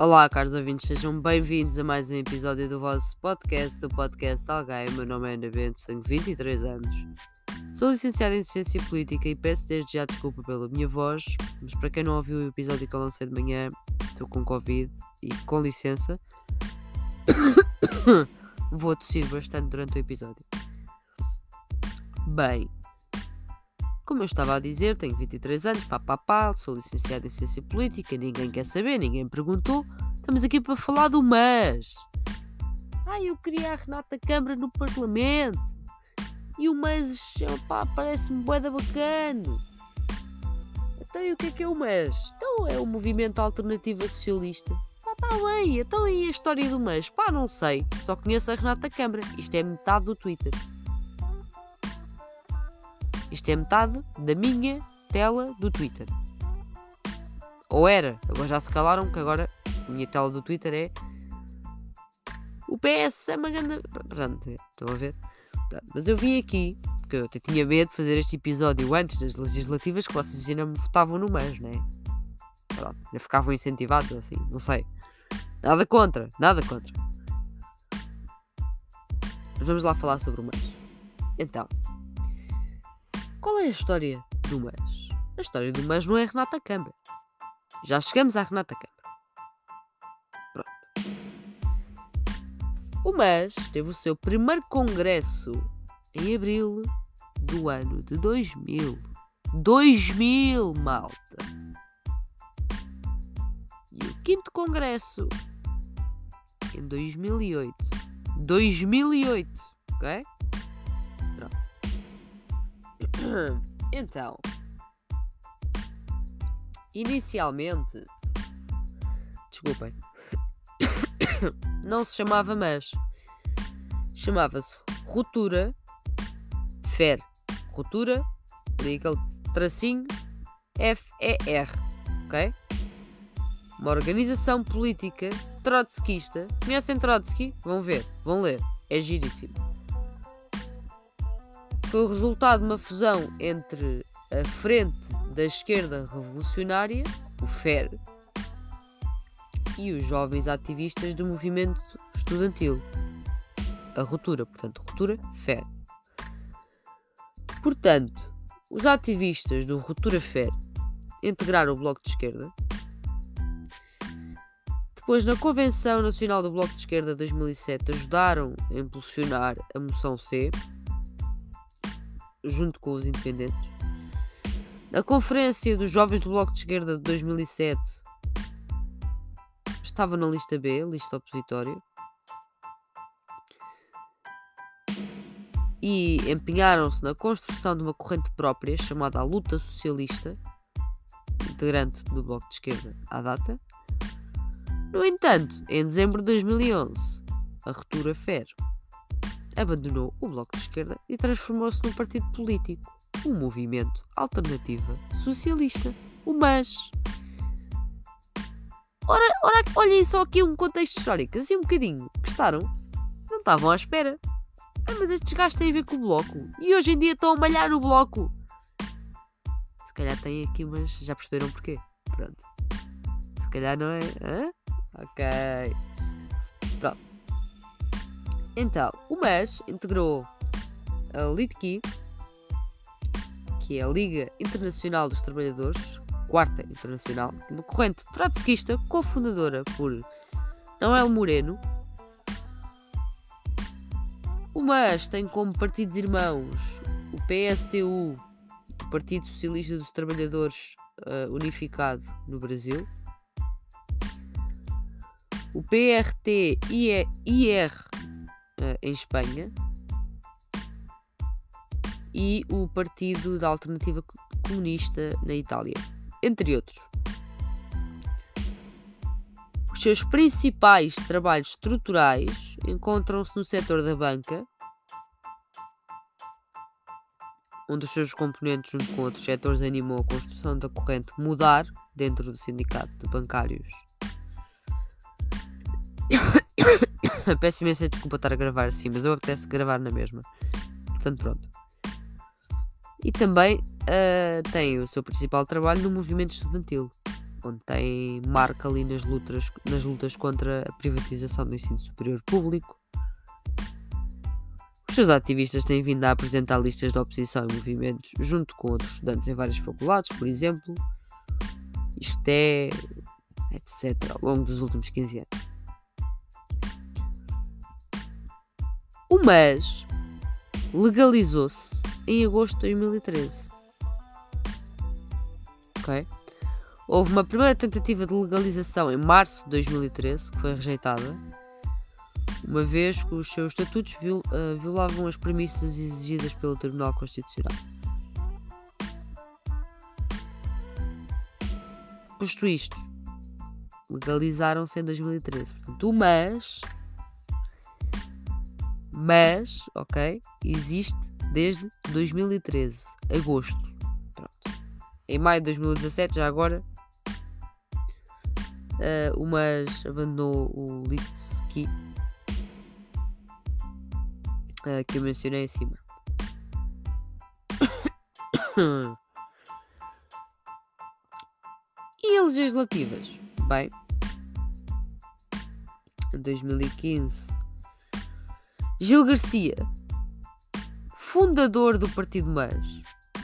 Olá, caros ouvintes, sejam bem-vindos a mais um episódio do vosso podcast, do podcast Alguém. Meu nome é Ana Bento, tenho 23 anos. Sou licenciada em Ciência Política e peço desde já desculpa pela minha voz, mas para quem não ouviu o episódio que eu lancei de manhã, estou com Covid e com licença, vou tossir bastante durante o episódio. Bem, como eu estava a dizer, tenho 23 anos, pá, pá, pá, sou licenciado em Ciência Política, ninguém quer saber, ninguém perguntou. Estamos aqui para falar do MAS. Ah, eu queria a Renata Câmara no Parlamento. E o MAS, pá, parece-me boeda bacana. Então e o que é que é o MAS? Então é o Movimento Alternativa Socialista. Pá, tá bem, então e a história do MAS? Pá, não sei, só conheço a Renata Câmara. Isto é metade do Twitter. Isto é metade da minha tela do Twitter. Ou era, agora já se calaram, porque agora a minha tela do Twitter é. O PS é uma grande. Pronto, estão a ver? Pronto, mas eu vim aqui, porque eu até tinha medo de fazer este episódio antes das legislativas, que vocês ainda me votavam no mês, né? Pronto, ainda ficavam incentivados assim, não sei. Nada contra, nada contra. Mas vamos lá falar sobre o mês. Então, qual é a história do Mas? A história do Mas não é Renata Câmara. Já chegamos à Renata Câmara. Pronto. O Mas teve o seu primeiro congresso em abril do ano de 2000. 2000, malta! E o quinto congresso em 2008. 2008, ok? Então, inicialmente, desculpem, não se chamava mas, chamava-se Ruptura FER, Ruptura, ali aquele tracinho F-E-R, ok? Uma organização política trotskista. Conhecem Trotsky? Vão ver, vão ler, é giríssimo foi o resultado de uma fusão entre a Frente da Esquerda Revolucionária, o FER, e os jovens ativistas do movimento estudantil, a Ruptura, portanto, Ruptura FER. Portanto, os ativistas do Ruptura FER integraram o Bloco de Esquerda. Depois, na Convenção Nacional do Bloco de Esquerda de 2007, ajudaram a impulsionar a moção C, junto com os independentes. Na conferência dos jovens do Bloco de Esquerda de 2007, estava na lista B, lista opositória, e empenharam-se na construção de uma corrente própria chamada a Luta Socialista, integrante do Bloco de Esquerda à data. No entanto, em dezembro de 2011, a ruptura FER abandonou o Bloco de Esquerda e transformou-se num partido político, um movimento alternativa socialista, o MAS. Ora, ora, olhem só aqui um contexto histórico, assim um bocadinho. Gostaram? Não estavam à espera. Ah, mas estes gajos têm a ver com o Bloco. E hoje em dia estão a malhar no Bloco. Se calhar têm aqui, mas já perceberam porquê. Pronto. Se calhar não é. Hã? Ok. Pronto. Então, o MES integrou a LITKI, que é a Liga Internacional dos Trabalhadores, quarta internacional, uma corrente trotskista cofundadora por Noel Moreno. O MAS tem como partidos irmãos o PSTU, o Partido Socialista dos Trabalhadores uh, Unificado no Brasil, o PRT-IR uh, em Espanha e o Partido da Alternativa Comunista na Itália, entre outros. Os seus principais trabalhos estruturais encontram-se no setor da banca, onde os seus componentes, junto com outros setores, animou a construção da corrente Mudar dentro do Sindicato de Bancários Peço imensa desculpa estar a gravar assim, mas eu apetece gravar na mesma. Portanto, pronto. E também uh, tem o seu principal trabalho no movimento estudantil. onde tem marca ali nas lutas, nas lutas contra a privatização do ensino superior público. Os seus ativistas têm vindo a apresentar listas de oposição e movimentos junto com outros estudantes em várias faculdades, por exemplo. Isto é. etc. ao longo dos últimos 15 anos. O MAS legalizou-se em agosto de 2013. Ok? Houve uma primeira tentativa de legalização em março de 2013, que foi rejeitada, uma vez que os seus estatutos viol uh, violavam as premissas exigidas pelo Tribunal Constitucional. Posto isto, legalizaram-se em 2013. Portanto, o MAS, mas, ok, existe desde 2013, agosto. Pronto. Em maio de 2017, já agora, uh, o MAS abandonou o Litski uh, que eu mencionei acima. e legislativas? Bem, em 2015, Gil Garcia, fundador do Partido MAS,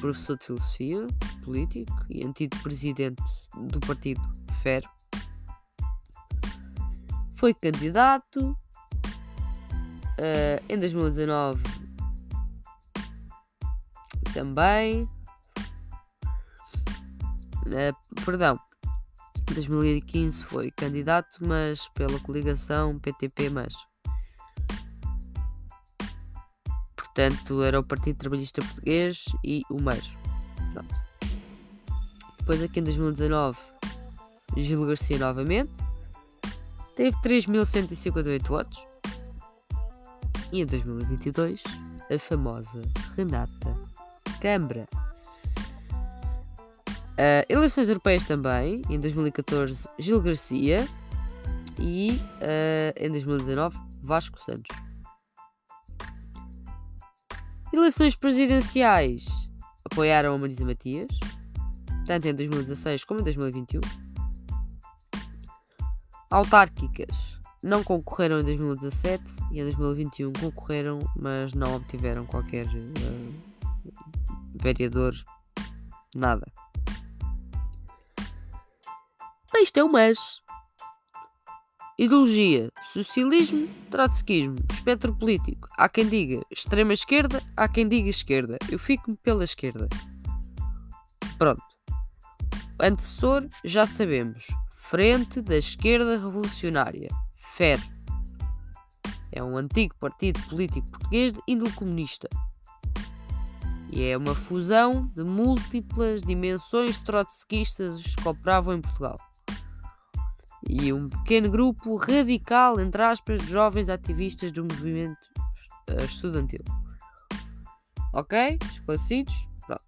professor de filosofia, político e antigo presidente do Partido FER, foi candidato uh, em 2019 também. Uh, perdão, 2015 foi candidato, mas pela coligação PTP, mas portanto era o Partido Trabalhista Português e o. Pronto. Depois aqui em 2019, Gil Garcia novamente teve 3.158 votos. E em 2022, a famosa Renata Câmara. Uh, eleições europeias também, em 2014, Gil Garcia e uh, em 2019, Vasco Santos. Eleições presidenciais apoiaram a Marisa Matias, tanto em 2016 como em 2021 autárquicas não concorreram em 2017 e em 2021 concorreram, mas não obtiveram qualquer uh, vereador, nada. Bem, isto é o MES. Ideologia, socialismo, trotskismo, espectro político. Há quem diga extrema esquerda, há quem diga esquerda. Eu fico-me pela esquerda. Pronto. Antecessor, já sabemos. Frente da Esquerda Revolucionária, FER. É um antigo partido político português de índole comunista. E é uma fusão de múltiplas dimensões trotskistas que operavam em Portugal. E um pequeno grupo radical, entre aspas, de jovens ativistas do movimento eh, estudantil. Ok? Esclarecidos? Pronto.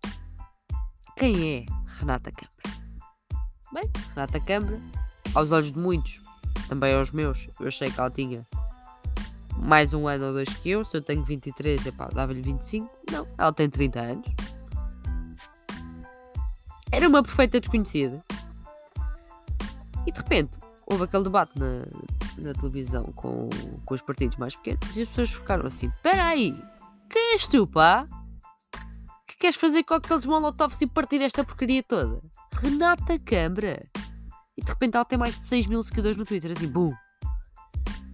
Quem é Renata Câmara? Bem, Renata Câmara, aos olhos de muitos, também aos meus, eu achei que ela tinha mais um ano ou dois que eu. Se eu tenho 23, epá, dava-lhe 25. Não, ela tem 30 anos. Era uma perfeita desconhecida. E de repente, houve aquele debate na, na televisão com, com os partidos mais pequenos e as pessoas ficaram assim: peraí, que és tu, pá? Que queres fazer com aqueles molotovs e partir esta porcaria toda? Renata Câmara. E de repente ela tem mais de 6 mil seguidores no Twitter, assim, bum!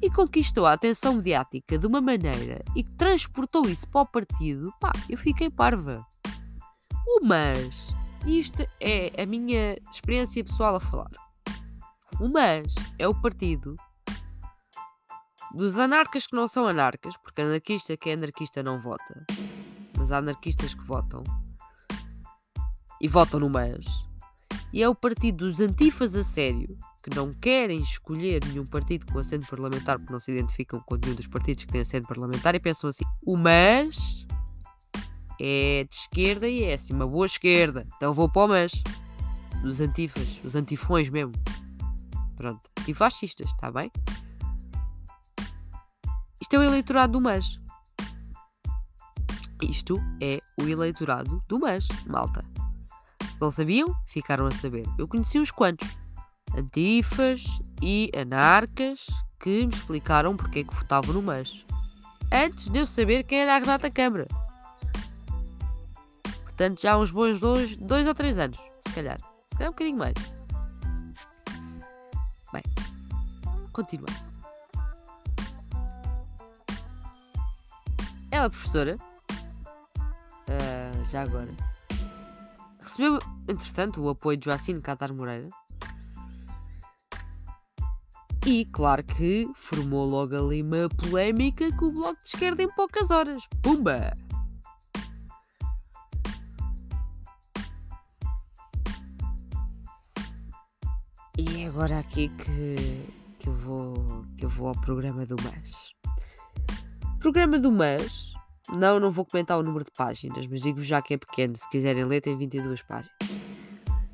E conquistou a atenção mediática de uma maneira e que transportou isso para o partido, pá, eu fiquei parva. O mas, isto é a minha experiência pessoal a falar. O mas é o partido dos anarcas que não são anarcas, porque anarquista que é anarquista não vota, mas há anarquistas que votam e votam no mas e é o partido dos antifas a sério, que não querem escolher nenhum partido com assento parlamentar porque não se identificam com nenhum dos partidos que têm assento parlamentar e pensam assim: o MAS é de esquerda e é assim, uma boa esquerda, então vou para o MAS. Dos antifas, os antifões mesmo. Pronto, antifascistas, está bem? Isto é o eleitorado do MAS. Isto é o eleitorado do MAS, malta não sabiam, ficaram a saber. Eu conheci uns quantos. antifas e anarcas que me explicaram porque é que votavam no MAS. Antes de eu saber quem era a Renata Câmara. Portanto, já há uns bons dois, dois ou três anos, se calhar. Se calhar um bocadinho mais. Bem, continuando. Ela, professora, uh, já agora, recebeu, entretanto, o apoio de Joacine Catar Moreira. E claro que formou logo ali uma polémica com o Bloco de Esquerda em poucas horas. Pumba! E é agora aqui que, que, eu vou, que eu vou ao programa do mês. Programa do mês. Não, não vou comentar o número de páginas, mas digo já que é pequeno. Se quiserem ler, tem 22 páginas.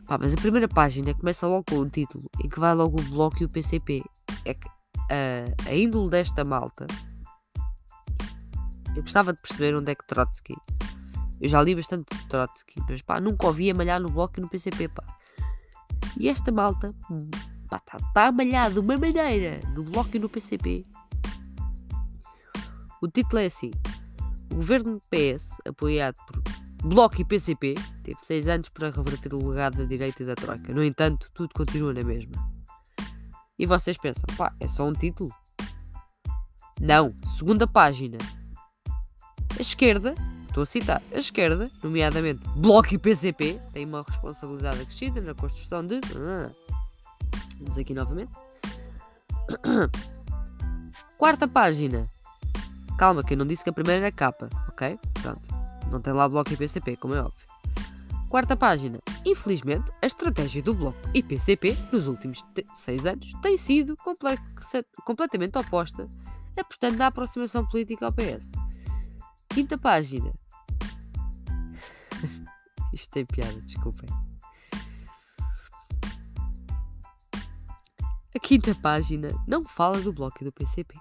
Pá, mas a primeira página começa logo com um título em que vai logo o Bloco e o PCP. É que a, a índole desta malta. Eu gostava de perceber onde é que Trotsky. Eu já li bastante de Trotsky, mas pá, nunca ouvi a malhar no Bloco e no PCP, pá. E esta malta está tá a malhar de uma maneira no Bloco e no PCP. O título é assim: O governo PS, apoiado por Bloco e PCP, teve seis anos para reverter o legado da direita e da Troika. No entanto, tudo continua na mesma. E vocês pensam, pá, é só um título? Não, segunda página. A esquerda Estou a citar. A esquerda, nomeadamente Bloco e PCP, tem uma responsabilidade acrescida na construção de. Ah, vamos aqui novamente. Quarta página. Calma, que eu não disse que a primeira era capa, ok? Pronto. Não tem lá Bloco e PCP, como é óbvio. Quarta página. Infelizmente, a estratégia do Bloco e PCP nos últimos seis anos tem sido comple completamente oposta, portanto da aproximação política ao PS. Quinta página. Isto tem piada, desculpem. A quinta página não fala do bloco do PCP.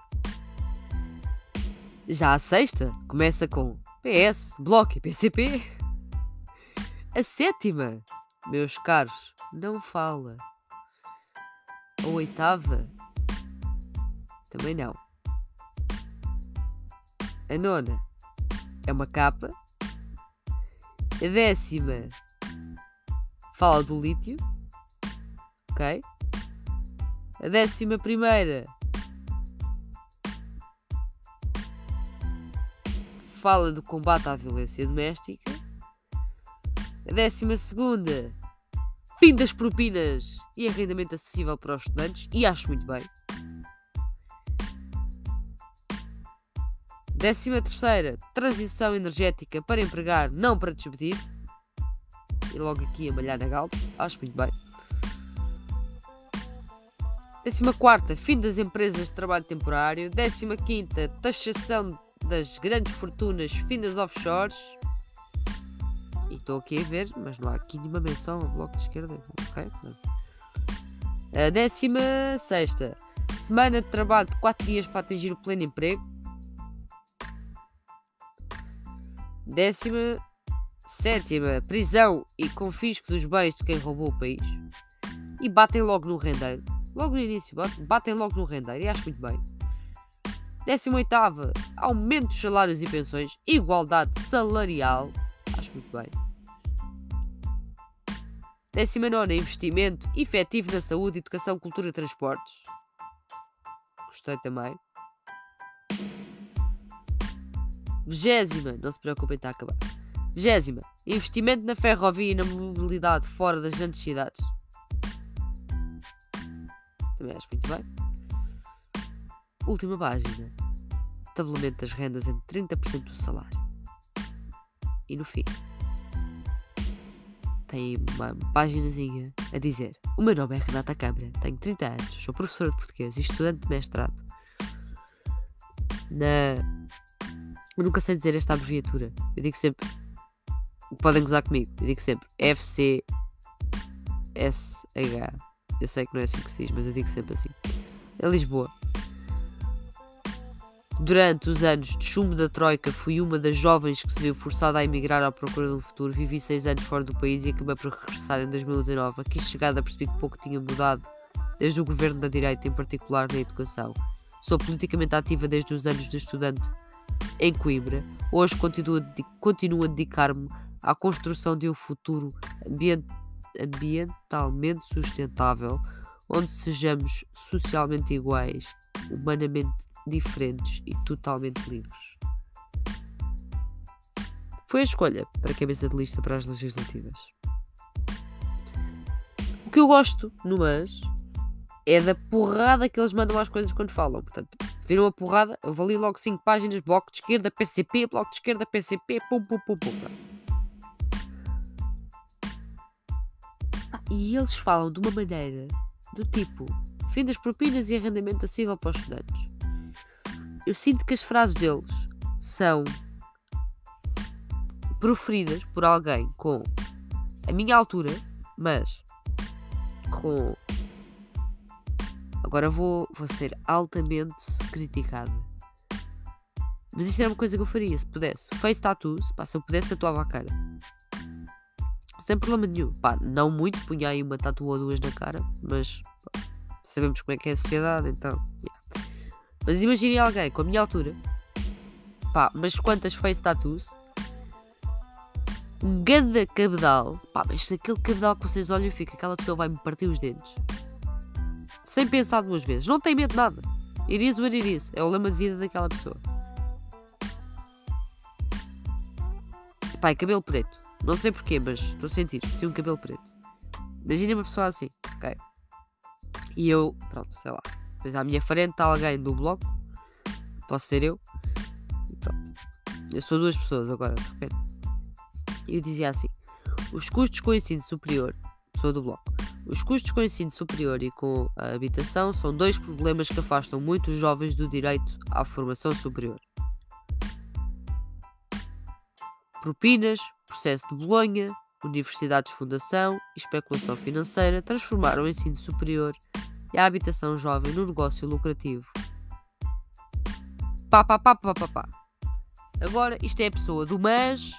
Já a sexta começa com PS, Bloco e PCP. A sétima, meus caros, não fala. A oitava, também não. A nona é uma capa a décima fala do lítio. Ok? A décima primeira fala do combate à violência doméstica. A décima segunda fim das propinas e arrendamento acessível para os estudantes. E acho muito bem. Décima terceira, transição energética para empregar, não para despedir. E logo aqui a malhar na galpa, acho muito bem. Décima quarta, fim das empresas de trabalho temporário. Décima quinta, taxação das grandes fortunas, fim das offshores. E estou aqui a ver, mas não há aqui nenhuma menção ao bloco de esquerda. Ok? A décima sexta, semana de trabalho de 4 dias para atingir o pleno emprego. Décima sétima, prisão e confisco dos bens de quem roubou o país. E batem logo no rendeiro. Logo no início, batem logo no rendeiro. E acho muito bem. Décima oitava, aumento dos salários e pensões. Igualdade salarial. Acho muito bem. Décima nona, investimento efetivo na saúde, educação, cultura e transportes. Gostei também. Vigésima, não se preocupem, está a acabar. Vigésima, investimento na ferrovia e na mobilidade fora das grandes cidades. Também acho muito bem. Última página. Tabelamento das rendas em 30% do salário. E no fim, tem uma páginazinha a dizer: O meu nome é Renata Câmara, tenho 30 anos, sou professora de português e estudante de mestrado na eu nunca sei dizer esta abreviatura. Eu digo sempre. Podem gozar comigo. Eu digo sempre FCSH. Eu sei que não é assim que se diz, mas eu digo sempre assim. Em Lisboa. Durante os anos de chumbo da Troika, fui uma das jovens que se viu forçada a emigrar à procura de um futuro. Vivi seis anos fora do país e acabei por regressar em 2019. Aqui chegada percebi que pouco tinha mudado desde o governo da direita, em particular na educação. Sou politicamente ativa desde os anos de estudante em Coimbra. Hoje continuo a, dedicar-me à construção de um futuro ambient, ambientalmente sustentável, onde sejamos socialmente iguais, humanamente diferentes e totalmente livres. Foi a escolha para a cabeça de lista para as legislativas. O que eu gosto no MAS é da porrada que eles mandam às coisas quando falam. Portanto, viram a porrada, eu vali logo 5 páginas, bloco de esquerda, PCP, bloco de esquerda, PCP, pum, pum, pum, pum. Ah, e eles falam de uma maneira do tipo fim das propinas e arrendamento acessível para os estudantes. Eu sinto que as frases deles são proferidas por alguém com a minha altura, mas com. Agora vou, vou ser altamente criticada. Mas isto era uma coisa que eu faria, se pudesse. Face tattoos, pá, se eu pudesse tatuava a cara. Sem problema nenhum. Pá, não muito, punha aí uma tatu ou duas na cara, mas pá, sabemos como é que é a sociedade, então. Yeah. Mas imagine alguém com a minha altura, pá, mas quantas face tattoos um ganda cabedal. Pá, mas aquele cabedal que vocês olham fica, aquela pessoa vai-me partir os dentes. Sem pensar duas vezes. Não tem medo de nada. Iris or iris. É o lema de vida daquela pessoa. É cabelo preto. Não sei porquê, mas estou a sentir. Sim, um cabelo preto. Imagina uma pessoa assim, ok? E eu, pronto, sei lá. Depois à minha frente está alguém do bloco. Posso ser eu. E pronto. Eu sou duas pessoas agora, de repente. Eu dizia assim: os custos com o ensino superior, sou do bloco, os custos com o ensino superior e com a habitação são dois problemas que afastam muitos jovens do direito à formação superior. Propinas, processo de Bolonha, universidades de fundação e especulação financeira transformaram o ensino superior e a habitação jovem num negócio lucrativo. Pá, pá, pá, pá, pá, pá. Agora, isto é a pessoa do mas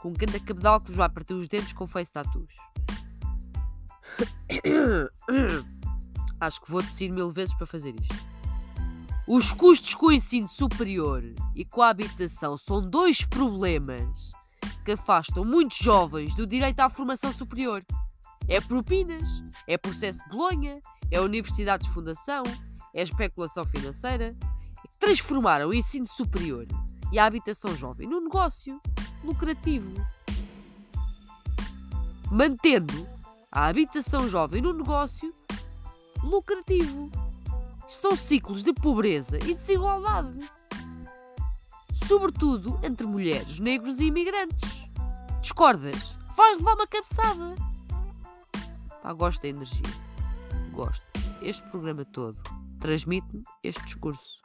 com cada cabedal que vos vai partir os dentes com face tattoos. Acho que vou decidir mil vezes para fazer isto. Os custos com o ensino superior e com a habitação são dois problemas que afastam muitos jovens do direito à formação superior. É propinas, é processo de Bolonha, é universidades de fundação, é especulação financeira, transformaram o ensino superior e a habitação jovem num negócio lucrativo. Mantendo a habitação jovem no negócio lucrativo. São ciclos de pobreza e desigualdade. Sobretudo entre mulheres, negros e imigrantes. Discordas? Vais levar uma cabeçada. Pá, gosto da energia. Gosto. Este programa todo transmite-me este discurso.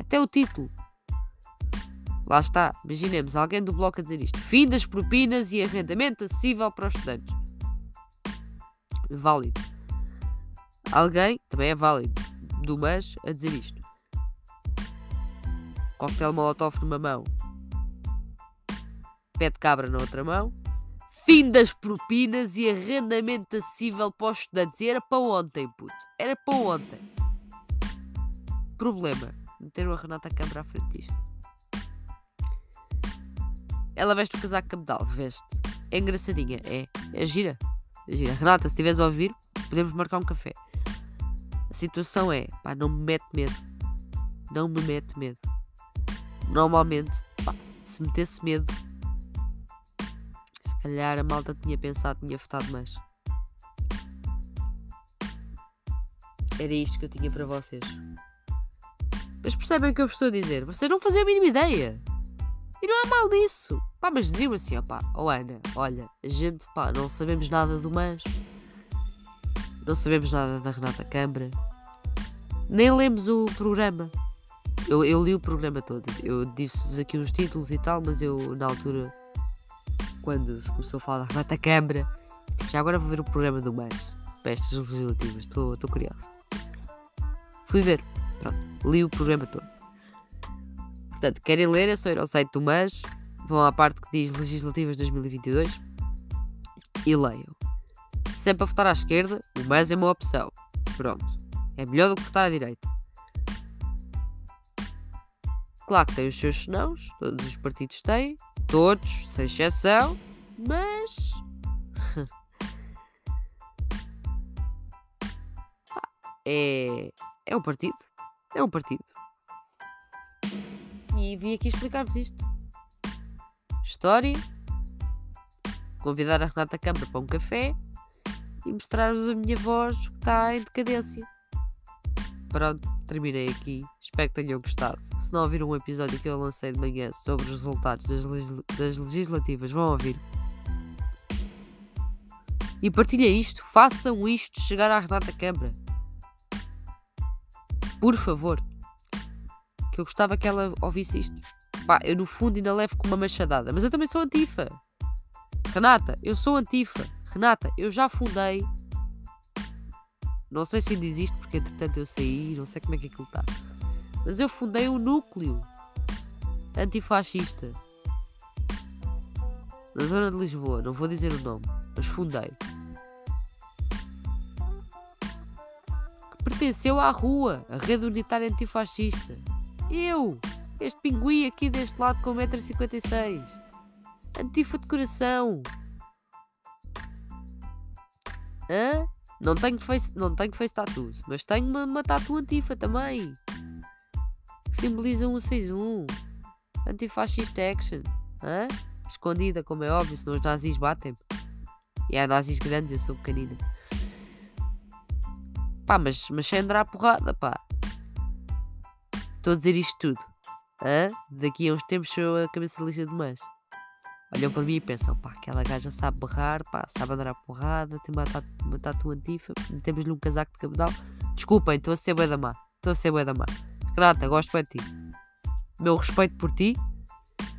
Até o título. Lá está, imaginemos alguém do bloco a dizer isto: fim das propinas e arrendamento acessível para os estudantes. Válido. Alguém, também é válido, do mas a dizer isto: coquetel molotov numa mão, pé de cabra na outra mão. Fim das propinas e arrendamento acessível para os estudantes. E era para ontem, puto. Era para ontem. Problema: meter a Renata Câmara à frente disto. Ela veste o casaco cabedal, veste. É engraçadinha, é. É gira. Renata, se estiveres a ouvir, podemos marcar um café. A situação é, pá, não me mete medo. Não me mete medo. Normalmente, pá, se metesse medo, se calhar a malta tinha pensado, tinha votado mais. Era isto que eu tinha para vocês. Mas percebem o que eu vos estou a dizer? Vocês não faziam a mínima ideia. E não é mal disso. Pá, mas diziam assim, ó pá, oh Ana, olha, a gente, pá, não sabemos nada do Mans. Não sabemos nada da Renata Câmara. Nem lemos o programa. Eu, eu li o programa todo. Eu disse-vos aqui uns títulos e tal, mas eu, na altura, quando se começou a falar da Renata Câmara, já agora vou ver o programa do Mans. Para estas legislativas. Estou curioso. Fui ver. Pronto. Li o programa todo. Portanto, querem ler, é só ir ao site do MAS, vão à parte que diz Legislativas 2022 e leiam. Se é para votar à esquerda, o mais é uma opção. Pronto. É melhor do que votar à direita. Claro que tem os seus senãos, todos os partidos têm, todos, sem exceção, mas. é. É um partido. É um partido. E vim aqui explicar-vos isto. História. Convidar a Renata Câmara para um café e mostrar-vos a minha voz que está em decadência. Pronto, terminei aqui. Espero que tenham gostado. Se não ouviram um episódio que eu lancei de manhã sobre os resultados das, das legislativas, vão ouvir. E partilhem isto, façam isto chegar à Renata Câmara. Por favor. Que eu gostava que ela ouvisse isto. Pá, eu no fundo ainda levo com uma machadada, mas eu também sou antifa. Renata, eu sou antifa. Renata, eu já fundei. Não sei se ainda existe, porque entretanto eu saí, não sei como é que aquilo está. Mas eu fundei um núcleo antifascista na zona de Lisboa. Não vou dizer o nome, mas fundei. Que pertenceu à rua, a rede unitária antifascista. Eu, este pinguim aqui deste lado com 1,56m. Antifa de coração. Hã? Não tenho face, não tenho face tattoos, mas tenho uma, uma tatu antifa também. Que simboliza 161. Antifascista action. Hã? Escondida, como é óbvio, senão os nazis batem-me. E há nazis grandes, eu sou pequenina. Pá, mas, mas sem andar à porrada, pá. Estou a dizer isto tudo. Daqui a uns tempos sou a cabeça lista de mais olham para mim e pensam, pá, aquela gaja sabe berrar, pá, sabe andar à porrada, tem uma, tatu, uma tatu antifa, metemos-lhe um casaco de cabedal. Desculpem, estou a ser bué da má, estou a ser bué da má. Renata, gosto bem de ti. Meu respeito por ti.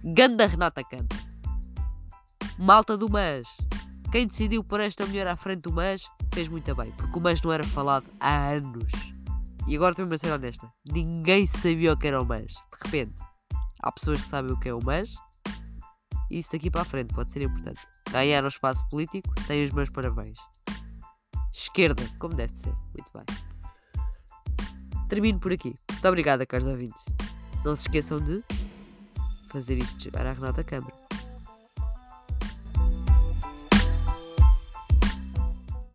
Ganda Renata canta. Malta do Mas. Quem decidiu pôr esta mulher à frente do Mas fez muito bem, porque o Mas não era falado há anos. E agora tenho uma cena honesta. Ninguém sabia o que era o Mas. De repente, há pessoas que sabem o que é o Mas isso daqui para a frente pode ser importante. Ganhar o espaço político, tenho os meus parabéns. Esquerda, como deve ser. Muito bem. Termino por aqui. Muito obrigada, caros ouvintes. Não se esqueçam de fazer isto chegar à Renata Câmara.